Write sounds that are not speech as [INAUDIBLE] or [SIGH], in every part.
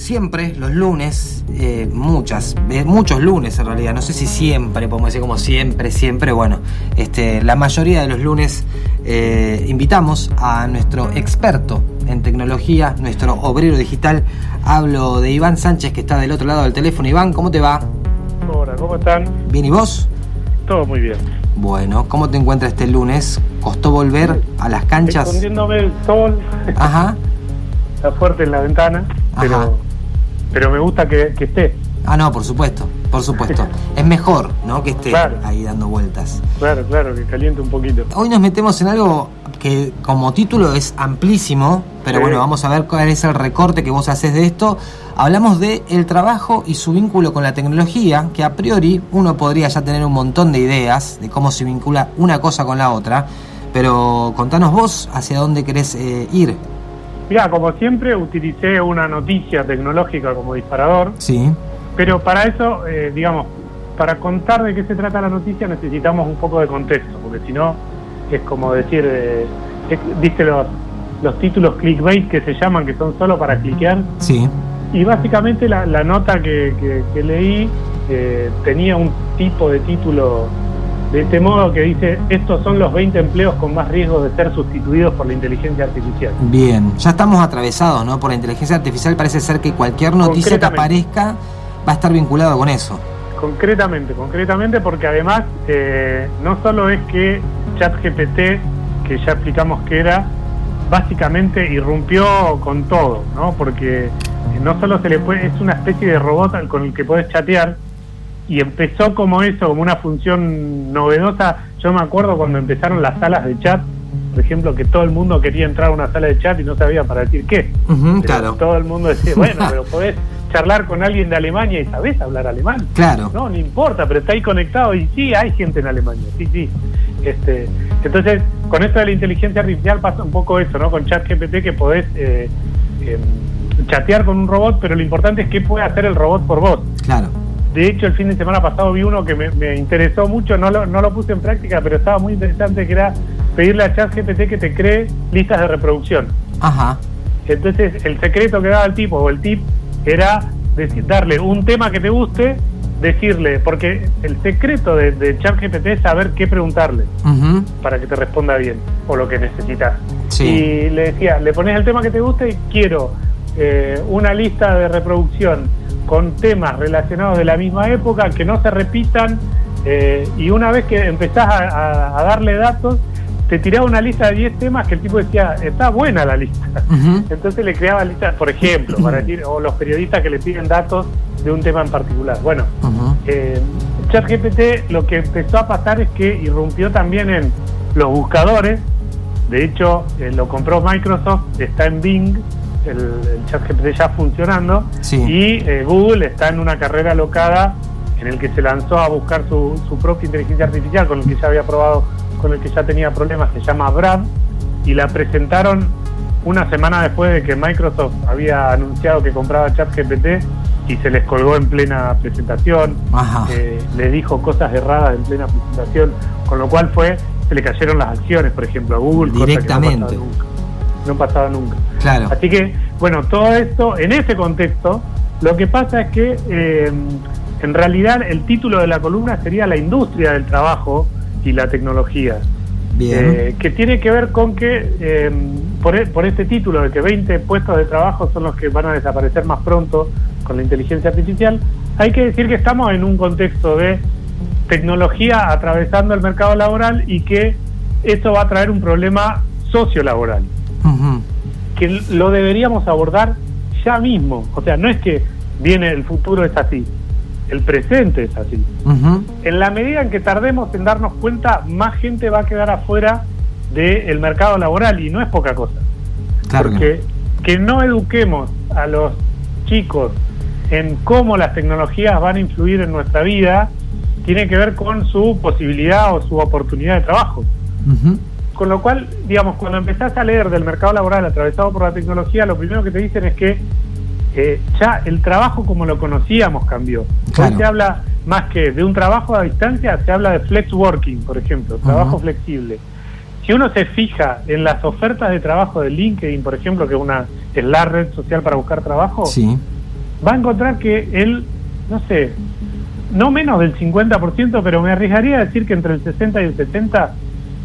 siempre los lunes, eh, muchas, eh, muchos lunes en realidad, no sé si siempre, podemos decir como siempre, siempre, bueno, este, la mayoría de los lunes eh, invitamos a nuestro experto en tecnología, nuestro obrero digital. Hablo de Iván Sánchez que está del otro lado del teléfono. Iván, ¿cómo te va? Hola, ¿cómo están? Bien, ¿y vos? Todo muy bien. Bueno, ¿cómo te encuentras este lunes? ¿Costó volver a las canchas? Escondiéndome el sol. Ajá. [LAUGHS] Está fuerte en la ventana, pero, pero me gusta que, esté. Ah, no, por supuesto, por supuesto. [LAUGHS] es mejor, ¿no? Que esté ahí dando vueltas. Claro, claro, que caliente un poquito. Hoy nos metemos en algo que como título es amplísimo, pero bueno, vamos a ver cuál es el recorte que vos haces de esto. Hablamos de el trabajo y su vínculo con la tecnología, que a priori uno podría ya tener un montón de ideas de cómo se vincula una cosa con la otra, pero contanos vos hacia dónde querés eh, ir. Mira, como siempre, utilicé una noticia tecnológica como disparador. Sí. Pero para eso, eh, digamos, para contar de qué se trata la noticia necesitamos un poco de contexto, porque si no, es como decir, eh, viste los, los títulos clickbait que se llaman, que son solo para cliquear. Sí. Y básicamente la, nota que, leí eh, tenía un tipo de título de este modo que dice, estos son los 20 empleos con más riesgo de ser sustituidos por la inteligencia artificial. Bien, ya estamos atravesados, ¿no? Por la inteligencia artificial parece ser que cualquier noticia que aparezca va a estar vinculado con eso. Concretamente, concretamente porque además eh, no solo es que ChatGPT, que ya explicamos que era, básicamente irrumpió con todo, ¿no? Porque no solo se le puede, es una especie de robot con el que puedes chatear, y empezó como eso, como una función novedosa. Yo me acuerdo cuando empezaron las salas de chat, por ejemplo, que todo el mundo quería entrar a una sala de chat y no sabía para decir qué. claro. Todo el mundo decía, bueno, [LAUGHS] pero podés charlar con alguien de Alemania y sabés hablar alemán. Claro. No, no importa, pero está ahí conectado y sí, hay gente en Alemania, sí, sí. Este, entonces, con esto de la inteligencia artificial pasa un poco eso, ¿no? Con ChatGPT que podés eh, em, chatear con un robot, pero lo importante es qué puede hacer el robot por vos. Claro. De hecho, el fin de semana pasado vi uno que me, interesó mucho, no lo, no lo puse en práctica, pero estaba muy interesante, que era pedirle a ChatGPT que te cree listas de reproducción. Ajá. Entonces, el secreto que daba el tipo, o el tip, era decir, darle un tema que te guste, decirle, porque el secreto de, ChatGPT es saber qué preguntarle para que te responda bien, o lo que necesitas. Y le decía, le pones el tema que te guste y quiero eh, una lista de reproducción con temas relacionados de la misma época, que no se repitan, eh, y una vez que empezás a, darle datos, te tiraba una lista de 10 temas que el tipo decía, está buena la lista. Entonces le creaba listas, por ejemplo, para decir, o los periodistas que le piden datos de un tema en particular. Bueno, eh, ChatGPT lo que empezó a pasar es que irrumpió también en los buscadores, de hecho eh, lo compró Microsoft, está en Bing, el, el chat GPT ya funcionando y eh, Google está en una carrera locada en el que se lanzó a buscar su, su, propia inteligencia artificial con el que ya había probado, con el que ya tenía problemas, se llama Brad y la presentaron una semana después de que Microsoft había anunciado que compraba ChatGPT y se les colgó en plena presentación, eh, le dijo cosas erradas en plena presentación, con lo cual fue, se le cayeron las acciones, por ejemplo, a Google, directamente. no pasaba nunca. Claro. Así que, bueno, todo esto, en ese contexto, lo que pasa es que eh, en realidad el título de la columna sería La industria del trabajo y la tecnología. Eh, que tiene que ver con que, eh, por, e, por este título de que 20 puestos de trabajo son los que van a desaparecer más pronto con la inteligencia artificial, hay que decir que estamos en un contexto de tecnología atravesando el mercado laboral y que esto va a traer un problema sociolaboral que lo deberíamos abordar ya mismo. O sea, no es que viene el futuro es así, el presente es así. En la medida en que tardemos en darnos cuenta, más gente va a quedar afuera del mercado laboral y no es poca cosa. Porque que no eduquemos a los chicos en cómo las tecnologías van a influir en nuestra vida, tiene que ver con su posibilidad o su oportunidad de trabajo. Con lo cual, digamos, cuando empezás a leer del mercado laboral atravesado por la tecnología, lo primero que te dicen es que eh, ya el trabajo como lo conocíamos cambió. Hoy se habla más que de un trabajo a distancia, se habla de flex working, por ejemplo, trabajo flexible. Si uno se fija en las ofertas de trabajo de LinkedIn, por ejemplo, que una, es la red social para buscar trabajo, va a encontrar que él, no sé, no menos del 50%, pero me arriesgaría a decir que entre el 60 y el 70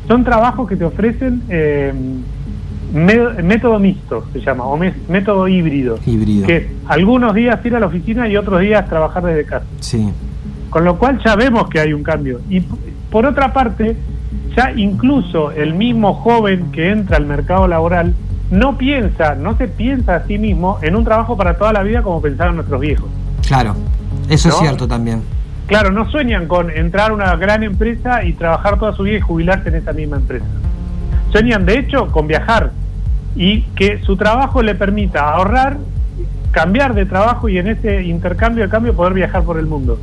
son trabajos que te ofrecen eh, método mixto, se llama, o método híbrido. Híbrido. Que algunos días ir a la oficina y otros días trabajar desde casa. Sí. Con lo cual ya vemos que hay un cambio. Y por otra parte, ya incluso el mismo joven que entra al mercado laboral no piensa, no se piensa a sí mismo en un trabajo para toda la vida como pensaban nuestros viejos. Claro, eso es cierto también. Claro, no sueñan con entrar a una gran empresa y trabajar toda su vida y jubilarse en esa misma empresa. Sueñan, de hecho, con viajar y que su trabajo le permita ahorrar, cambiar de trabajo y en ese intercambio de cambio poder viajar por el mundo.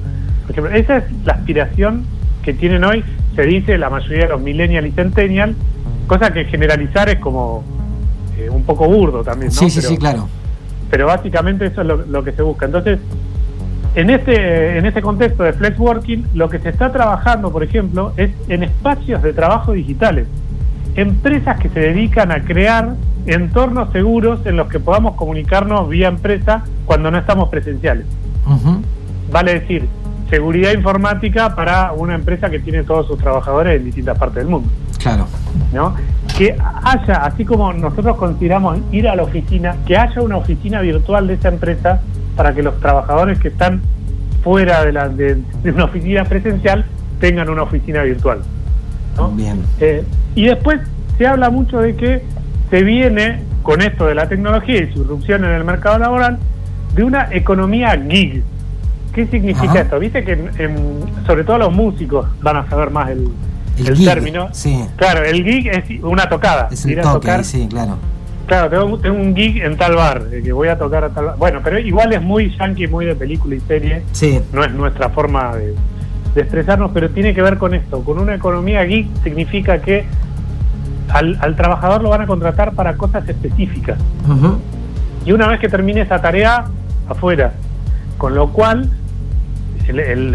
Porque esa es la aspiración que tienen hoy, se dice la mayoría de los millennials y centennials, cosa que generalizar es como eh, un poco burdo también, ¿no? Sí, sí, sí, claro. Pero básicamente eso es lo, que se busca. Entonces, en este, en este contexto de flex working, lo que se está trabajando, por ejemplo, es en espacios de trabajo digitales. Empresas que se dedican a crear entornos seguros en los que podamos comunicarnos vía empresa cuando no estamos presenciales. Vale decir, seguridad informática para una empresa que tiene todos sus trabajadores en distintas partes del mundo. Claro. ¿No? Que haya, así como nosotros consideramos ir a la oficina, que haya una oficina virtual de esa empresa para que los trabajadores que están fuera de, la, de, una oficina presencial tengan una oficina virtual. ¿no? Bien. Eh, y después se habla mucho de que se viene con esto de la tecnología y su irrupción en el mercado laboral de una economía gig, ¿Qué significa esto? Viste que sobre todo los músicos van a saber más el, término. Sí. Claro, el gig es una tocada. Es ir a tocar. sí, claro. Claro, tengo, un gig en tal bar, que voy a tocar a tal bar. Bueno, pero igual es muy yankee, muy de película y serie. Sí. No es nuestra forma de, expresarnos, pero tiene que ver con esto. Con una economía geek significa que al, trabajador lo van a contratar para cosas específicas. Y una vez que termine esa tarea, afuera. Con lo cual, el,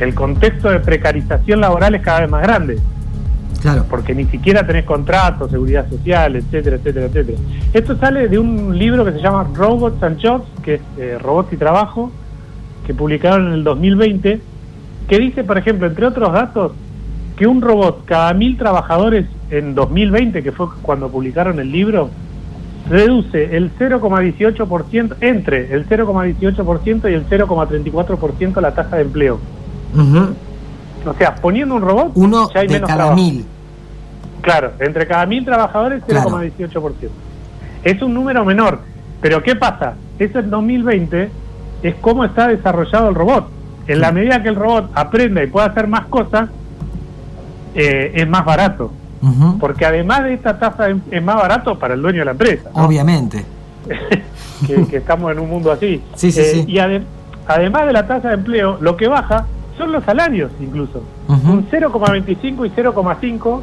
el, contexto de precarización laboral es cada vez más grande. Claro. Porque ni siquiera tenés contratos, seguridad social, etcétera, etcétera, etcétera. Esto sale de un libro que se llama Robots and Jobs, que es eh, Robots y Trabajo, que publicaron en el 2020, que dice, por ejemplo, entre otros datos, que un robot cada mil trabajadores en 2020, que fue cuando publicaron el libro, reduce el 0,18%, entre el 0,18% y el 0,34% la tasa de empleo. O sea, poniendo un robot, uno ya hay de cada mil. Claro, entre cada mil trabajadores, 0,18%. Es un número menor. Pero ¿qué pasa? Eso en 2020 es cómo está desarrollado el robot. En la medida que el robot aprenda y pueda hacer más cosas, eh, es más barato. Porque además de esta tasa es más barato para el dueño de la empresa. Obviamente. [LAUGHS] que, estamos en un mundo así. Sí, sí, eh, sí. Y además de la tasa de empleo, lo que baja son los salarios incluso. Un 0,25 y 0,5,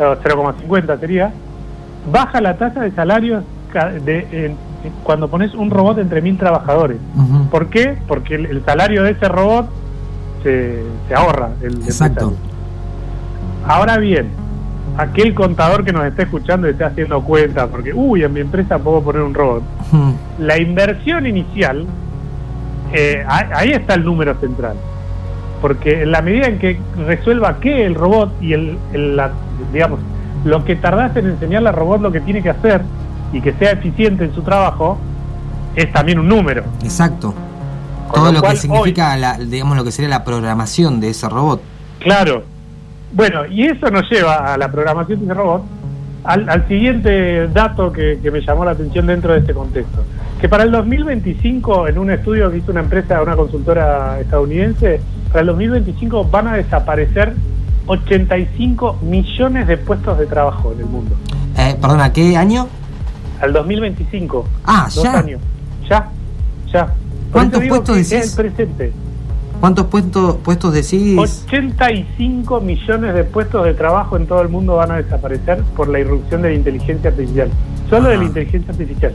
0,50 sería, baja la tasa de salarios de, cuando pones un robot entre mil trabajadores. ¿Por qué? Porque el, salario de ese robot se, se ahorra. El, Exacto. Ahora bien, aquel contador que nos esté escuchando y esté haciendo cuenta, porque, uy, en mi empresa puedo poner un robot. La inversión inicial, eh, ahí está el número central. Porque en la medida en que resuelva que el robot y el, la, digamos, lo que tardaste en enseñarle al robot lo que tiene que hacer y que sea eficiente en su trabajo, es también un número. Exacto. Todo lo, que significa, la, digamos, lo que sería la programación de ese robot. Claro, bueno, y eso nos lleva a la programación de robot al, siguiente dato que, me llamó la atención dentro de este contexto. Que para el 2025, en un estudio que hizo una empresa, una consultora estadounidense, para el 2025 van a desaparecer 85 millones de puestos de trabajo en el mundo. Eh, ¿a ¿qué año? Al 2025. Ah, dos ya. años. Ya, ya. ¿Cuántos puestos decís? Es el presente. ¿Cuántos puestos, puestos decís? 85 millones de puestos de trabajo en todo el mundo van a desaparecer por la irrupción de la inteligencia artificial. Solo de la inteligencia artificial.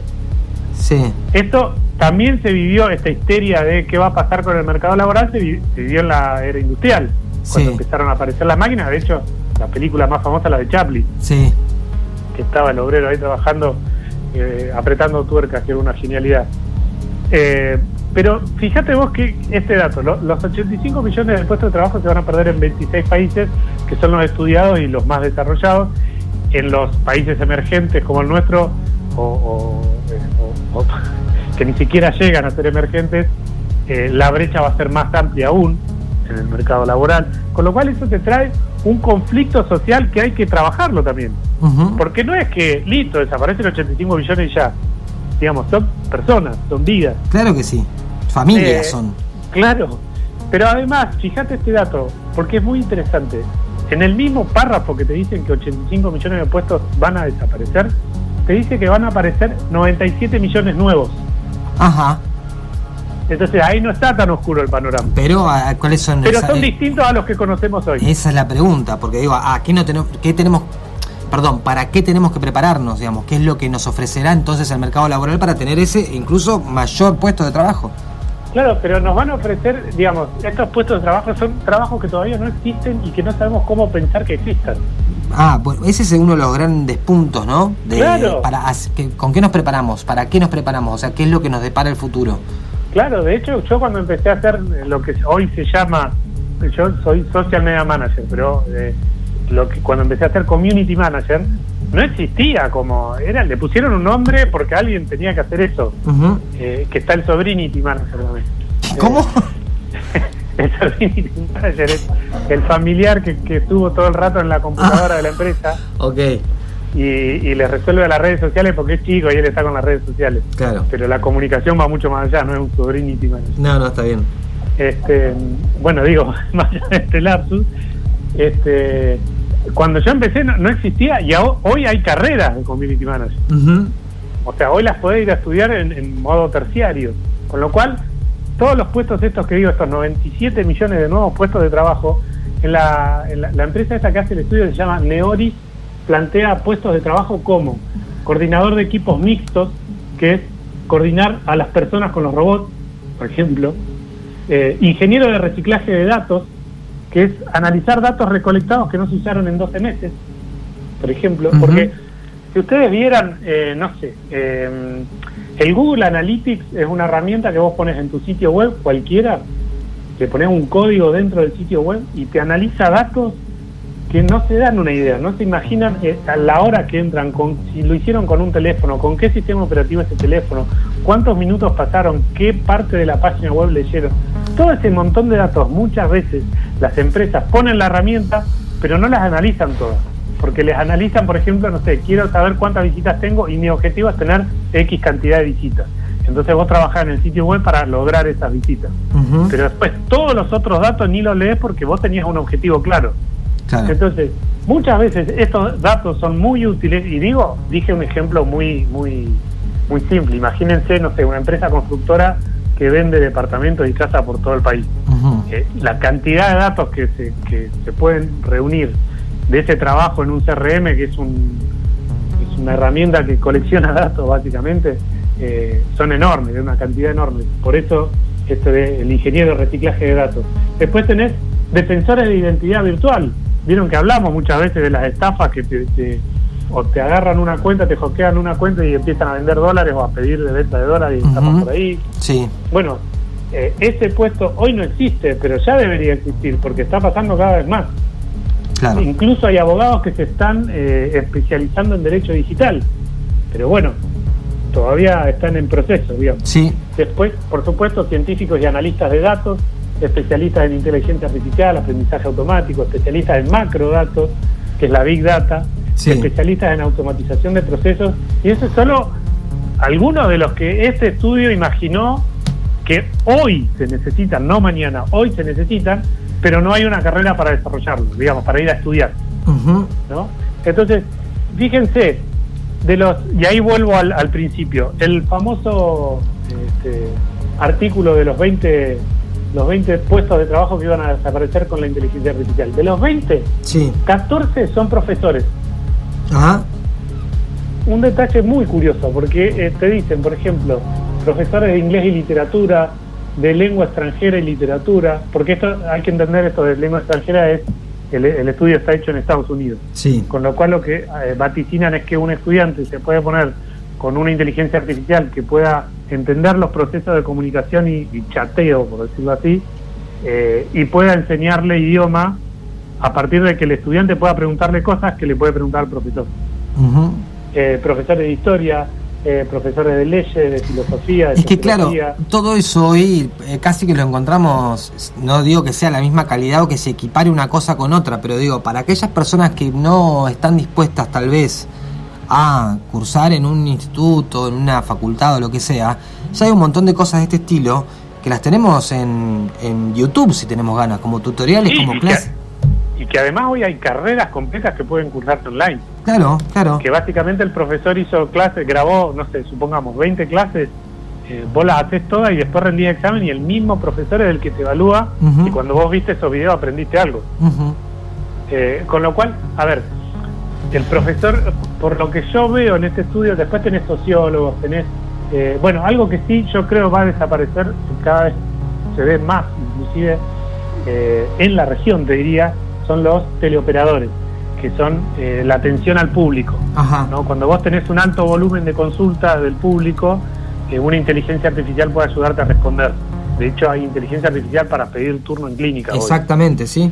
Sí. Esto también se vivió, esta histeria de qué va a pasar con el mercado laboral, se, vivió en la era industrial, cuando empezaron a aparecer las máquinas. De hecho, la película más famosa, la de Chaplin. Sí. Que estaba el obrero ahí trabajando, eh, apretando tuercas, que era una genialidad. Eh, Pero fíjate vos que este dato, los 85 millones de puestos de trabajo se van a perder en 26 países, que son los estudiados y los más desarrollados. En los países emergentes como el nuestro, o, [LAUGHS] que ni siquiera llegan a ser emergentes, eh, la brecha va a ser más amplia aún en el mercado laboral. Con lo cual eso te trae un conflicto social que hay que trabajarlo también. Porque no es que, listo, desaparecen 85 millones y ya. Digamos, son personas, son vidas. Claro que sí. Familias eh, son. Claro. Pero además, fíjate este dato, porque es muy interesante. En el mismo párrafo que te dicen que 85 millones de puestos van a desaparecer, te dice que van a aparecer 97 millones nuevos. Ajá. Entonces ahí no está tan oscuro el panorama. Pero ¿cuáles son? Pero son distintos a los que conocemos hoy. Esa es la pregunta, porque digo, ¿a qué no tenemos, qué tenemos, perdón, para qué tenemos que prepararnos, digamos, qué es lo que nos ofrecerá entonces el mercado laboral para tener ese incluso mayor puesto de trabajo? Claro, pero nos van a ofrecer, digamos, estos puestos de trabajo son trabajos que todavía no existen y que no sabemos cómo pensar que existan. Ah, bueno, ese es uno de los grandes puntos, ¿no? claro. Para, ¿Con qué nos preparamos? ¿Para qué nos preparamos? O sea, ¿qué es lo que nos depara el futuro? Claro, de hecho yo cuando empecé a hacer lo que hoy se llama, yo soy social media manager, pero eh, lo que cuando empecé a hacer community manager no existía como era, le pusieron un nombre porque alguien tenía que hacer eso, eh, que está el sobrinity manager también. [LAUGHS] ¿Cómo? [LAUGHS] el sobrinity manager es el familiar que, que estuvo todo el rato en la computadora de la empresa. Ok y, le resuelve a las redes sociales porque es chico y él está con las redes sociales. Claro. Pero la comunicación va mucho más allá, no es un sobrinity No, no, está bien. Este, bueno, digo, [LAUGHS] más allá de este lapsus, este, cuando yo empecé no, existía y hoy hay carreras de community manager. O sea, hoy las podés ir a estudiar en, modo terciario. Con lo cual, todos los puestos estos que digo, estos 97 millones de nuevos puestos de trabajo, en la, la, la empresa esta que hace el estudio se llama Neoris plantea puestos de trabajo como coordinador de equipos mixtos, que es coordinar a las personas con los robots, por ejemplo, eh, ingeniero de reciclaje de datos, que es analizar datos recolectados que no se usaron en 12 meses, por ejemplo, porque si ustedes vieran, eh, no sé, eh, el Google Analytics es una herramienta que vos pones en tu sitio web, cualquiera, le pones un código dentro del sitio web y te analiza datos que no se dan una idea, no se imaginan eh, a la hora que entran, con, si lo hicieron con un teléfono, con qué sistema operativo es ese teléfono, cuántos minutos pasaron, qué parte de la página web leyeron. Todo ese montón de datos, muchas veces las empresas ponen la herramienta, pero no las analizan todas. Porque les analizan, por ejemplo, no sé, quiero saber cuántas visitas tengo y mi objetivo es tener X cantidad de visitas. Entonces vos trabajás en el sitio web para lograr esas visitas. Pero después todos los otros datos ni los lees porque vos tenías un objetivo claro. Entonces, muchas veces estos datos son muy útiles y digo, dije un ejemplo muy muy muy simple. Imagínense, no sé, una empresa constructora que vende departamentos y casas por todo el país. Eh, la cantidad de datos que se, que se pueden reunir de ese trabajo en un CRM, que es, un, es una herramienta que colecciona [LAUGHS] datos básicamente, eh, son enormes, de una cantidad enorme. Por eso esto de el ingeniero de reciclaje de datos. Después tenés defensores de identidad virtual, Vieron que hablamos muchas veces de las estafas que te, o te agarran una cuenta, te hackean una cuenta y empiezan a vender dólares o a pedir de venta de dólares y estamos por ahí. Sí. Bueno, eh, ese puesto hoy no existe, pero ya debería existir porque está pasando cada vez más. Claro. Incluso hay abogados que se están eh, especializando en derecho digital, pero bueno, todavía están en proceso, digamos. Sí. Después, por supuesto, científicos y analistas de datos, especialistas en inteligencia artificial, aprendizaje automático, especialistas en macrodatos, que es la Big Data, especialistas en automatización de procesos, y eso es solo algunos de los que este estudio imaginó que hoy se necesitan, no mañana, hoy se necesitan, pero no hay una carrera para desarrollarlo, digamos, para ir a estudiar. ¿no? Entonces, fíjense, de los, y ahí vuelvo al, al principio, el famoso este, artículo de los 20 los 20 puestos de trabajo que iban a desaparecer con la inteligencia artificial. De los 20, sí. 14 son profesores. Ajá. Un detalle muy curioso, porque eh, te dicen, por ejemplo, profesores de inglés y literatura, de lengua extranjera y literatura, porque esto hay que entender esto de lengua extranjera es el, estudio está hecho en Estados Unidos. Sí. Con lo cual lo que eh, vaticinan es que un estudiante se puede poner con una inteligencia artificial que pueda entender los procesos de comunicación y, chateo, por decirlo así, eh, y pueda enseñarle idioma a partir de que el estudiante pueda preguntarle cosas que le puede preguntar al profesor. Eh, profesores de historia, eh, profesores de leyes, de filosofía. De es que claro, todo eso hoy casi que lo encontramos, no digo que sea la misma calidad o que se equipare una cosa con otra, pero digo, para aquellas personas que no están dispuestas tal vez a cursar en un instituto, en una facultad o lo que sea, ya hay un montón de cosas de este estilo que las tenemos en, en YouTube si tenemos ganas, como tutoriales, como clases. Y que además hoy hay carreras complejas que pueden cursarse online. Claro, claro. Que básicamente el profesor hizo clases, grabó, no sé, supongamos 20 clases, eh, vos las haces todas y después rendís examen y el mismo profesor es el que te evalúa y cuando vos viste esos videos aprendiste algo. Eh, con lo cual, a ver, el profesor, por lo que yo veo en este estudio, después tenés sociólogos, tenés, eh, bueno, algo que sí yo creo va a desaparecer, cada vez se ve más, inclusive eh, en la región, te diría, son los teleoperadores, que son eh, la atención al público. ¿no? Cuando vos tenés un alto volumen de consultas del público, una inteligencia artificial puede ayudarte a responder. De hecho, hay inteligencia artificial para pedir turno en clínica. Exactamente, sí.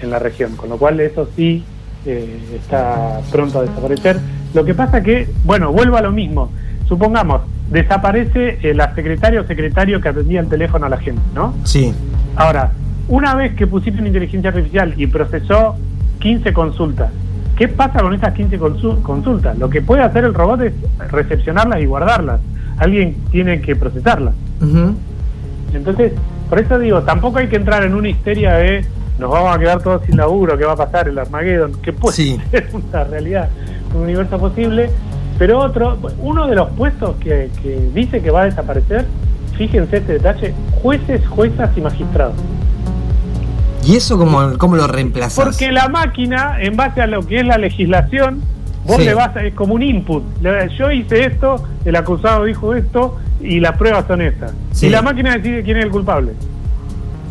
En la región, con lo cual eso sí eh, está pronto a desaparecer. Lo que pasa que, bueno, vuelvo a lo mismo. Supongamos, desaparece el secretaria o secretario que atendía el teléfono a la gente, ¿no? Sí. Ahora, una vez que pusiste una inteligencia artificial y procesó 15 consultas, ¿qué pasa con esas 15 consultas? Lo que puede hacer el robot es recepcionarlas y guardarlas. Alguien tiene que procesarlas. Entonces, por eso digo, tampoco hay que entrar en una histeria de nos vamos a quedar todos sin laburo, ¿qué va a pasar? El Armageddon, que puede ser una realidad, un universo posible. Pero otro, uno de los puestos que, dice que va a desaparecer, fíjense este detalle, jueces, juezas y magistrados. ¿Y eso cómo, cómo lo reemplazas? Porque la máquina, en base a lo que es la legislación, vos le vas a, es como un input. Yo hice esto, el acusado dijo esto y las pruebas son estas. Y la máquina decide quién es el culpable.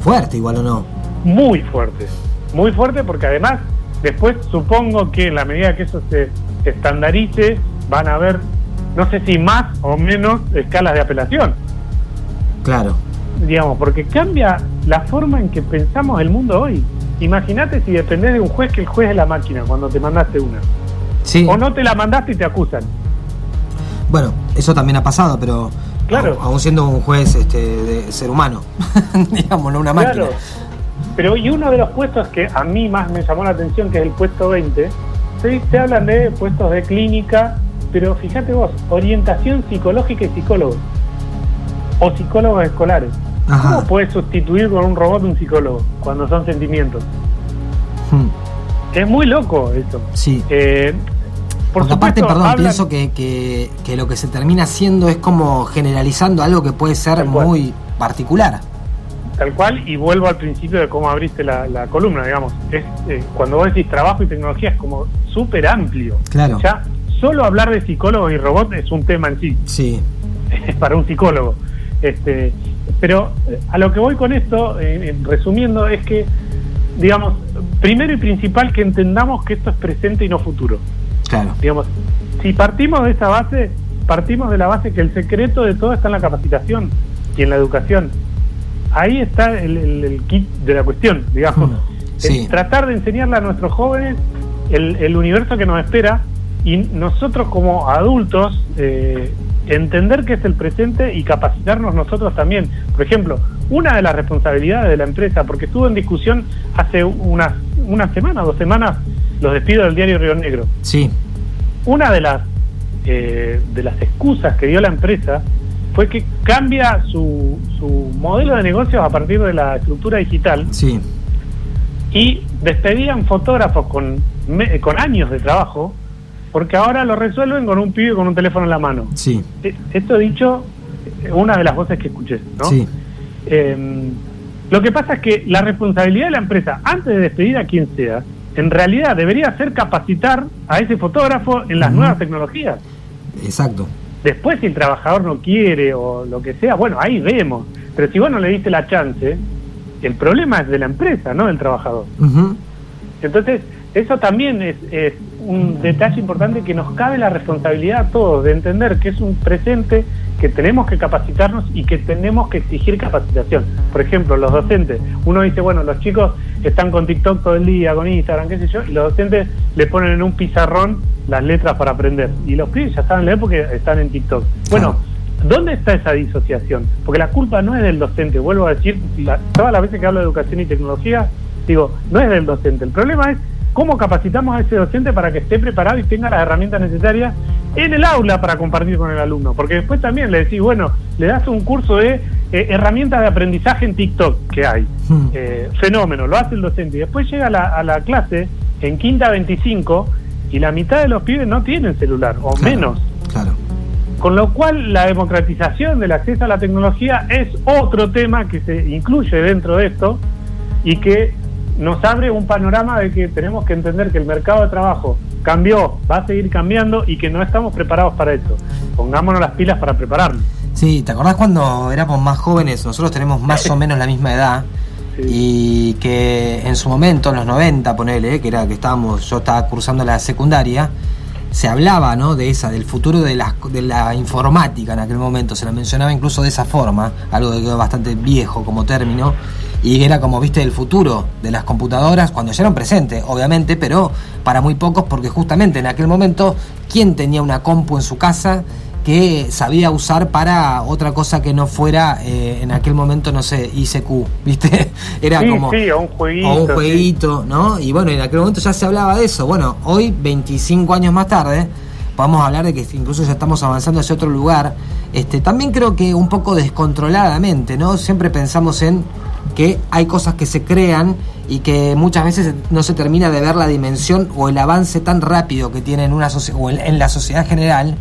Fuerte igual o no muy fuerte, muy fuerte porque además después supongo que en la medida que eso se estandarice van a haber, no sé si más o menos escalas de apelación. Claro. Digamos, porque cambia la forma en que pensamos el mundo hoy. Imagínate si dependés de un juez que el juez es la máquina cuando te mandaste una. Sí. O no te la mandaste y te acusan. Bueno, eso también ha pasado, pero claro. aún siendo un juez este, de ser humano, [LAUGHS] digamos, no una máquina. Pero y uno de los puestos que a mí más me llamó la atención, que es el puesto 20, se, se hablan de puestos de clínica, pero fíjate vos, orientación psicológica y psicólogo. O psicólogos escolares. ¿Cómo puedes sustituir con un robot un psicólogo cuando son sentimientos? Hmm. Es muy loco eso. Sí. Eh, por Porque aparte, perdón, pienso que, que, que, lo que se termina haciendo es como generalizando algo que puede ser muy particular tal cual, y vuelvo al principio de cómo abriste la, columna, digamos. Es, eh, cuando vos decís trabajo y tecnología es como súper amplio. Claro. Ya solo hablar de psicólogos y robots es un tema en sí. Sí. [LAUGHS] Para un psicólogo. Este, pero eh, a lo que voy con esto, resumiendo, es que, digamos, primero y principal que entendamos que esto es presente y no futuro. Claro. Digamos, si partimos de esa base, partimos de la base que el secreto de todo está en la capacitación y en la educación ahí está el, kit de la cuestión, digamos. Tratar de enseñarle a nuestros jóvenes el, universo que nos espera y nosotros como adultos eh, entender que es el presente y capacitarnos nosotros también. Por ejemplo, una de las responsabilidades de la empresa, porque estuvo en discusión hace unas una semana, dos semanas, los despidos del diario Río Negro. Sí. Una de las eh, de las excusas que dio la empresa fue que cambia su, su modelo de negocios a partir de la estructura digital. Sí. Y despedían fotógrafos con, con años de trabajo, porque ahora lo resuelven con un pibe con un teléfono en la mano. Sí. E, esto dicho, una de las voces que escuché, ¿no? Sí. Em, lo que pasa es que la responsabilidad de la empresa, antes de despedir a quien sea, en realidad debería ser capacitar a ese fotógrafo en las nuevas tecnologías. Exacto. Después, si el trabajador no quiere o lo que sea, bueno, ahí vemos. Pero si vos no le diste la chance, el problema es de la empresa, no del trabajador. Entonces, eso también es, un detalle importante que nos cabe la responsabilidad a todos de entender que es un presente que tenemos que capacitarnos y que tenemos que exigir capacitación. Por ejemplo, los docentes, uno dice, bueno, los chicos están con TikTok todo el día, con Instagram, qué sé yo, y los docentes le ponen en un pizarrón las letras para aprender. Y los pibes ya saben leer porque están en TikTok. Bueno, ¿dónde está esa disociación? Porque la culpa no es del docente, vuelvo a decir, todas las veces que hablo de educación y tecnología, digo, no es del docente, el problema es cómo capacitamos a ese docente para que esté preparado y tenga las herramientas necesarias en el aula para compartir con el alumno. Porque después también le decís, bueno, le das un curso de eh, herramientas de aprendizaje en TikTok que hay. Hmm. Eh, fenómeno, lo hace el docente. Y después llega a la, a la, clase en quinta 25 y la mitad de los pibes no tienen celular, o menos. Claro. Con lo cual la democratización del acceso a la tecnología es otro tema que se incluye dentro de esto y que nos abre un panorama de que tenemos que entender que el mercado de trabajo cambió, va a seguir cambiando y que no estamos preparados para eso. Pongámonos las pilas para prepararnos. Sí, ¿te acordás cuando éramos más jóvenes? Nosotros tenemos más o menos la misma edad. Y que en su momento, en los 90, ponele, que era que estábamos, yo estaba cursando la secundaria, se hablaba ¿no? de esa, del futuro de la, de la informática en aquel momento, se la mencionaba incluso de esa forma, algo que quedó bastante viejo como término, y era como, viste, el futuro de las computadoras cuando ya eran presentes, obviamente, pero para muy pocos, porque justamente en aquel momento, ¿quién tenía una compu en su casa? que sabía usar para otra cosa que no fuera eh, en aquel momento, no sé, ICQ, ¿viste? [LAUGHS] Era como. Sí, un jueguito. O un jueguito, ¿no? Y bueno, en aquel momento ya se hablaba de eso. Bueno, hoy, 25 años más tarde, podemos hablar de que incluso ya estamos avanzando hacia otro lugar. Este, también creo que un poco descontroladamente, ¿no? Siempre pensamos en que hay cosas que se crean y que muchas veces no se termina de ver la dimensión o el avance tan rápido que tiene en, una o en la sociedad general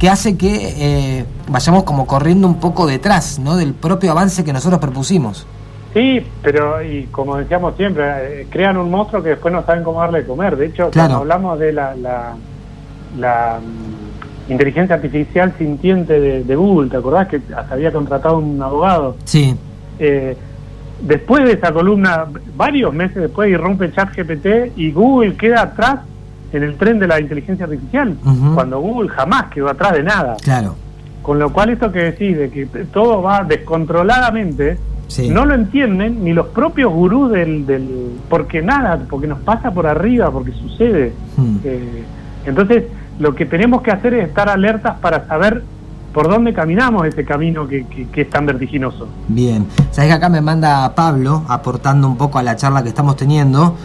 que hace que eh, vayamos como corriendo un poco detrás ¿no? del propio avance que nosotros propusimos. Sí, pero y como decíamos siempre, eh, crean un monstruo que después no saben cómo darle de comer. De hecho, cuando hablamos de la, la, mm, inteligencia artificial sintiente de, Google, ¿te acordás que hasta había contratado un abogado? Sí. Eh, después de esa columna, varios meses después, irrumpe ChatGPT y Google queda atrás en el tren de la inteligencia artificial, cuando Google jamás quedó atrás de nada. Claro. Con lo cual esto que decís de que todo va descontroladamente, no lo entienden ni los propios gurús del, del... Porque nada, porque nos pasa por arriba, porque sucede. Hmm. Eh, entonces, lo que tenemos que hacer es estar alertas para saber por dónde caminamos ese camino que, que, es tan vertiginoso. Bien, sabes que acá me manda Pablo aportando un poco a la charla que estamos teniendo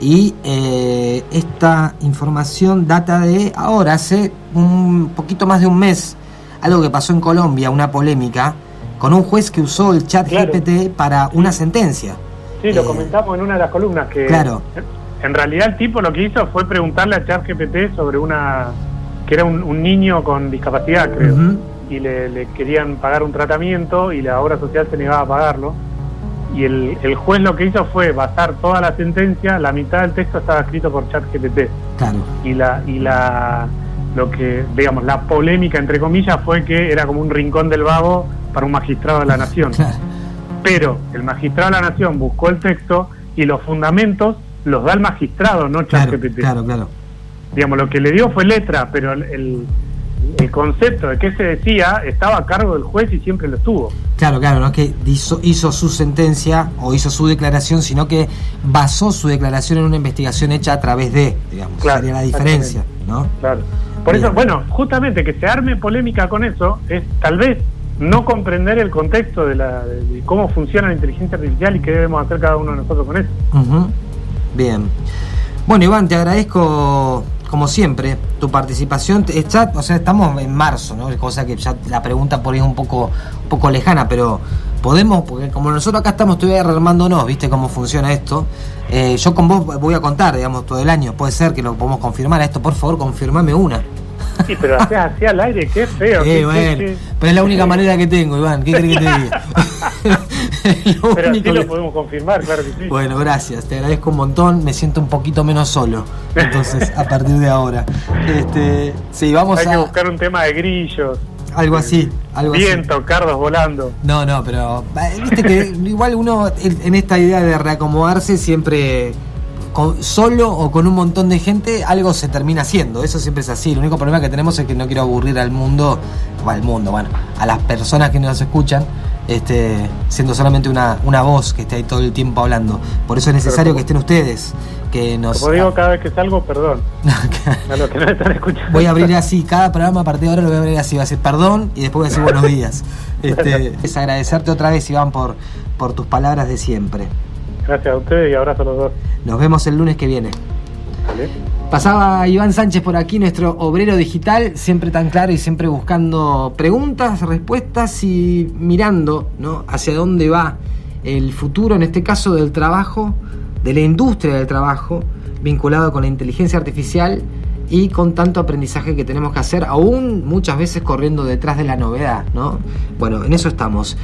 y eh, esta información data de ahora, hace un poquito más de un mes, algo que pasó en Colombia, una polémica, con un juez que usó el chat GPT para una sentencia. Sí, lo eh, comentamos en una de las columnas que claro. en realidad el tipo lo que hizo fue preguntarle a chat GPT sobre una que era un, niño con discapacidad, creo, y le, le, querían pagar un tratamiento y la obra social se negaba a pagarlo y el, el, juez lo que hizo fue basar toda la sentencia, la mitad del texto estaba escrito por ChatGPT. Claro. Y la y la lo que digamos la polémica entre comillas fue que era como un rincón del vago para un magistrado de la nación. [LAUGHS] Pero el magistrado de la nación buscó el texto y los fundamentos los da el magistrado, no ChatGPT. Claro, claro, Digamos, lo que le dio fue letra, pero el el concepto de qué se decía estaba a cargo del juez y siempre lo estuvo. Claro, claro, no es que hizo, hizo, su sentencia o hizo su declaración, sino que basó su declaración en una investigación hecha a través de, digamos, claro, sería la diferencia, ¿no? Claro. Por eso, bueno, justamente que se arme polémica con eso es tal vez no comprender el contexto de, la, de cómo funciona la inteligencia artificial y qué debemos hacer cada uno de nosotros con eso. Bien. Bueno, Iván, te agradezco como siempre, tu participación está, o sea, estamos en marzo, ¿no? Cosa que ya la pregunta por ahí es un poco, un poco lejana, pero podemos, porque como nosotros acá estamos todavía rearmándonos, viste cómo funciona esto. Eh, yo con vos voy a contar, digamos, todo el año. Puede ser que lo podemos confirmar a esto, por favor, confirmame una. Sí, pero así al aire, qué feo. [LAUGHS] Sí, bueno, pero es la única manera que tengo, Iván. ¿Qué crees que te diga? [LAUGHS] [LAUGHS] lo pero sí lo podemos confirmar, claro que sí. Bueno, gracias, te agradezco un montón. Me siento un poquito menos solo. Entonces, a partir de ahora. Este, sí, vamos Hay a. Que buscar un tema de grillos. Algo así, algo Viento, cardos volando. No, no, pero viste que igual uno en esta idea de reacomodarse siempre solo o con un montón de gente, algo se termina haciendo. Eso siempre es así. El único problema que tenemos es que no quiero aburrir al mundo, o al mundo, bueno, a las personas que nos escuchan, este, siendo solamente una, una voz que esté ahí todo el tiempo hablando. Por eso es necesario que estén ustedes. Que nos... Como digo cada vez que salgo, perdón. [LAUGHS] a los que no están escuchando. Voy a abrir así, cada programa a partir de ahora lo voy a abrir así, va a decir perdón y después voy a decir buenos días. [LAUGHS] Este, es agradecerte otra vez, Iván, por, por tus palabras de siempre. Gracias a ustedes y abrazo a los dos. Nos vemos el lunes que viene. Pasaba Iván Sánchez por aquí, nuestro obrero digital, siempre tan claro y siempre buscando preguntas, respuestas y mirando ¿no? hacia dónde va el futuro, en este caso del trabajo, de la industria del trabajo, vinculado con la inteligencia artificial y con tanto aprendizaje que tenemos que hacer, aún muchas veces corriendo detrás de la novedad, ¿no? Bueno, en eso estamos.